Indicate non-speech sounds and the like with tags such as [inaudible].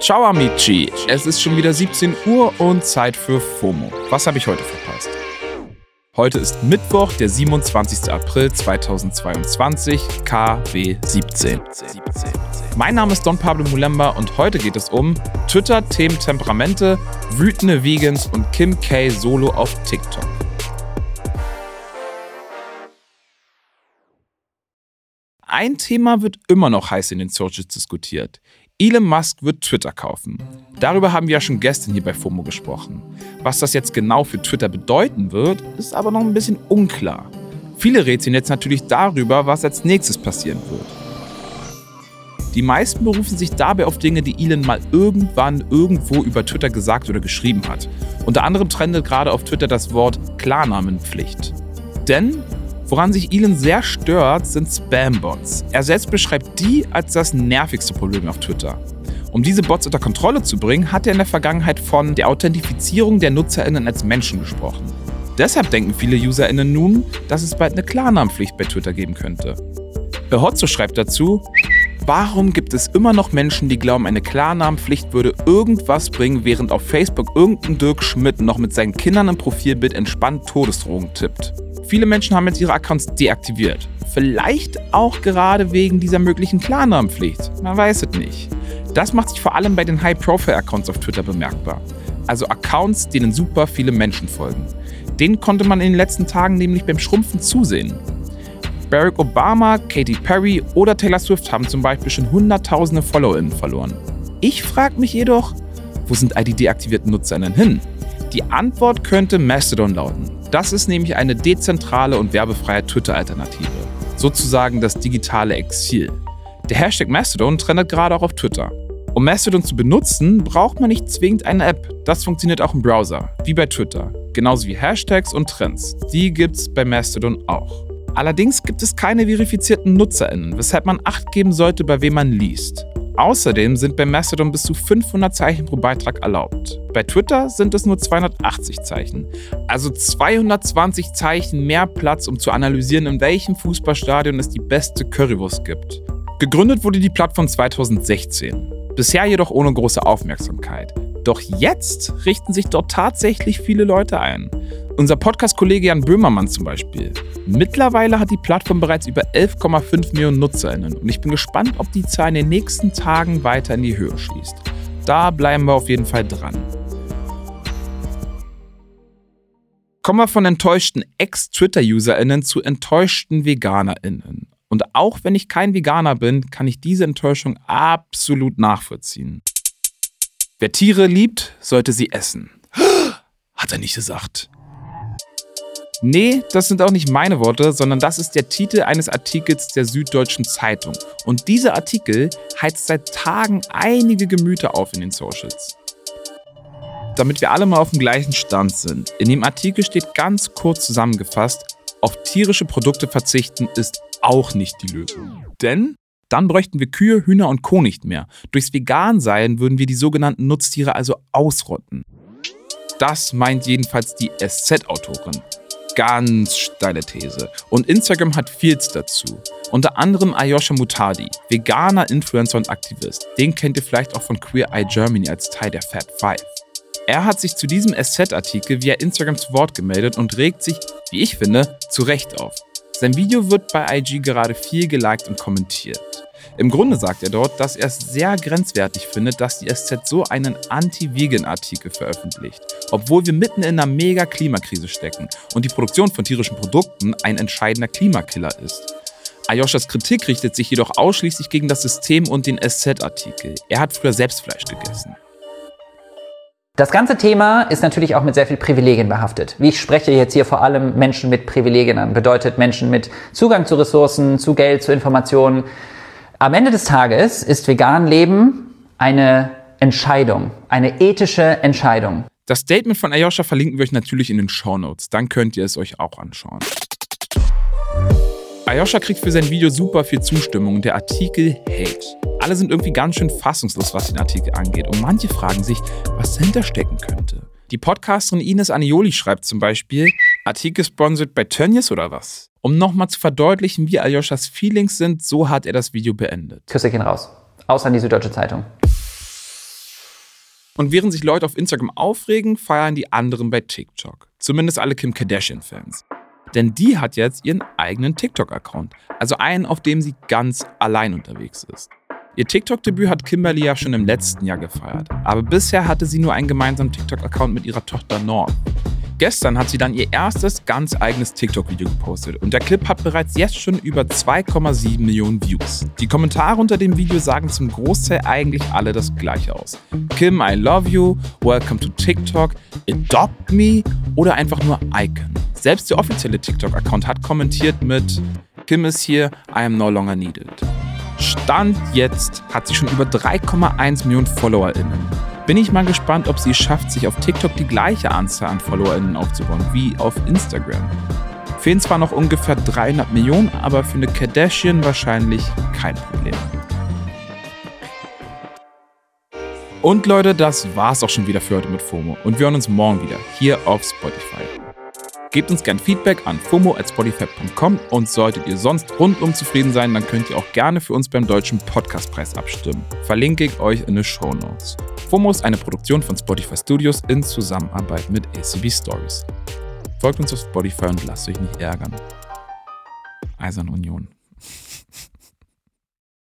Ciao amici, es ist schon wieder 17 Uhr und Zeit für FOMO. Was habe ich heute verpasst? Heute ist Mittwoch, der 27. April 2022, KW 17. Mein Name ist Don Pablo Mulemba und heute geht es um Twitter, Themen Temperamente, wütende Vegans und Kim K. Solo auf TikTok. Ein Thema wird immer noch heiß in den Socials diskutiert. Elon Musk wird Twitter kaufen. Darüber haben wir ja schon gestern hier bei FOMO gesprochen. Was das jetzt genau für Twitter bedeuten wird, ist aber noch ein bisschen unklar. Viele rätseln jetzt natürlich darüber, was als nächstes passieren wird. Die meisten berufen sich dabei auf Dinge, die Elon mal irgendwann irgendwo über Twitter gesagt oder geschrieben hat. Unter anderem trendet gerade auf Twitter das Wort Klarnamenpflicht. Denn Woran sich Elon sehr stört, sind Spam-Bots. Er selbst beschreibt die als das nervigste Problem auf Twitter. Um diese Bots unter Kontrolle zu bringen, hat er in der Vergangenheit von der Authentifizierung der NutzerInnen als Menschen gesprochen. Deshalb denken viele UserInnen nun, dass es bald eine Klarnamenpflicht bei Twitter geben könnte. Behotzo schreibt dazu, Warum gibt es immer noch Menschen, die glauben, eine Klarnamenpflicht würde irgendwas bringen, während auf Facebook irgendein Dirk Schmidt noch mit seinen Kindern im Profilbild entspannt Todesdrogen tippt? Viele Menschen haben jetzt ihre Accounts deaktiviert. Vielleicht auch gerade wegen dieser möglichen Klarnamenpflicht. Man weiß es nicht. Das macht sich vor allem bei den High-Profile-Accounts auf Twitter bemerkbar. Also Accounts, denen super viele Menschen folgen. Denen konnte man in den letzten Tagen nämlich beim Schrumpfen zusehen. Barack Obama, Katy Perry oder Taylor Swift haben zum Beispiel schon hunderttausende FollowerInnen verloren. Ich frage mich jedoch, wo sind all die deaktivierten NutzerInnen hin? Die Antwort könnte Mastodon lauten. Das ist nämlich eine dezentrale und werbefreie Twitter-Alternative. Sozusagen das digitale Exil. Der Hashtag Mastodon trendet gerade auch auf Twitter. Um Mastodon zu benutzen, braucht man nicht zwingend eine App. Das funktioniert auch im Browser, wie bei Twitter. Genauso wie Hashtags und Trends. Die gibt's bei Mastodon auch. Allerdings gibt es keine verifizierten NutzerInnen, weshalb man Acht geben sollte, bei wem man liest. Außerdem sind bei Mastodon bis zu 500 Zeichen pro Beitrag erlaubt. Bei Twitter sind es nur 280 Zeichen. Also 220 Zeichen mehr Platz, um zu analysieren, in welchem Fußballstadion es die beste Currywurst gibt. Gegründet wurde die Plattform 2016. Bisher jedoch ohne große Aufmerksamkeit. Doch jetzt richten sich dort tatsächlich viele Leute ein. Unser Podcast-Kollege Jan Böhmermann zum Beispiel. Mittlerweile hat die Plattform bereits über 11,5 Millionen NutzerInnen und ich bin gespannt, ob die Zahl in den nächsten Tagen weiter in die Höhe schießt. Da bleiben wir auf jeden Fall dran. Kommen wir von enttäuschten Ex-Twitter-UserInnen zu enttäuschten VeganerInnen. Und auch wenn ich kein Veganer bin, kann ich diese Enttäuschung absolut nachvollziehen. Wer Tiere liebt, sollte sie essen. [gasps] Hat er nicht gesagt. Nee, das sind auch nicht meine Worte, sondern das ist der Titel eines Artikels der Süddeutschen Zeitung. Und dieser Artikel heizt seit Tagen einige Gemüter auf in den Socials. Damit wir alle mal auf dem gleichen Stand sind. In dem Artikel steht ganz kurz zusammengefasst, auf tierische Produkte verzichten ist auch nicht die Lösung. Denn dann bräuchten wir Kühe, Hühner und Co. nicht mehr. Durchs Vegan-Sein würden wir die sogenannten Nutztiere also ausrotten. Das meint jedenfalls die SZ-Autorin ganz steile These. Und Instagram hat Fields dazu. Unter anderem Ayosha Mutadi, veganer Influencer und Aktivist. Den kennt ihr vielleicht auch von Queer Eye Germany als Teil der Fat Five. Er hat sich zu diesem SZ-Artikel via Instagram zu Wort gemeldet und regt sich, wie ich finde, zu Recht auf. Sein Video wird bei IG gerade viel geliked und kommentiert. Im Grunde sagt er dort, dass er es sehr grenzwertig findet, dass die SZ so einen Anti-Vegan-Artikel veröffentlicht, obwohl wir mitten in einer mega Klimakrise stecken und die Produktion von tierischen Produkten ein entscheidender Klimakiller ist. Ayoshas Kritik richtet sich jedoch ausschließlich gegen das System und den SZ-Artikel. Er hat früher selbst Fleisch gegessen. Das ganze Thema ist natürlich auch mit sehr viel Privilegien behaftet. Wie ich spreche jetzt hier vor allem Menschen mit Privilegien an, bedeutet Menschen mit Zugang zu Ressourcen, zu Geld, zu Informationen, am Ende des Tages ist vegan Leben eine Entscheidung, eine ethische Entscheidung. Das Statement von Ayosha verlinken wir euch natürlich in den Show Notes. Dann könnt ihr es euch auch anschauen. Ayosha kriegt für sein Video super viel Zustimmung der Artikel Hate. Alle sind irgendwie ganz schön fassungslos, was den Artikel angeht. Und manche fragen sich, was dahinter stecken könnte. Die Podcasterin Ines Anioli schreibt zum Beispiel, Artikel sponsored bei Tönnies oder was? Um nochmal zu verdeutlichen, wie Aljoschas Feelings sind, so hat er das Video beendet. Küsse gehen raus. Außer an die Süddeutsche Zeitung. Und während sich Leute auf Instagram aufregen, feiern die anderen bei TikTok. Zumindest alle Kim Kardashian-Fans. Denn die hat jetzt ihren eigenen TikTok-Account. Also einen, auf dem sie ganz allein unterwegs ist. Ihr TikTok-Debüt hat Kimberly ja schon im letzten Jahr gefeiert. Aber bisher hatte sie nur einen gemeinsamen TikTok-Account mit ihrer Tochter North. Gestern hat sie dann ihr erstes ganz eigenes TikTok-Video gepostet und der Clip hat bereits jetzt schon über 2,7 Millionen Views. Die Kommentare unter dem Video sagen zum Großteil eigentlich alle das gleiche aus. Kim, I love you, welcome to TikTok, adopt me oder einfach nur Icon. Selbst der offizielle TikTok-Account hat kommentiert mit Kim ist hier, I am no longer needed. Stand jetzt hat sie schon über 3,1 Millionen FollowerInnen. Bin ich mal gespannt, ob sie es schafft, sich auf TikTok die gleiche Anzahl an FollowerInnen aufzubauen wie auf Instagram. Fehlen zwar noch ungefähr 300 Millionen, aber für eine Kardashian wahrscheinlich kein Problem. Und Leute, das war's auch schon wieder für heute mit FOMO. Und wir hören uns morgen wieder hier auf Spotify. Gebt uns gern Feedback an fomo.spotify.com und solltet ihr sonst rundum zufrieden sein, dann könnt ihr auch gerne für uns beim Deutschen Podcastpreis abstimmen. Verlinke ich euch in den Show Notes. FOMO ist eine Produktion von Spotify Studios in Zusammenarbeit mit ACB Stories. Folgt uns auf Spotify und lasst euch nicht ärgern. Eisern Union.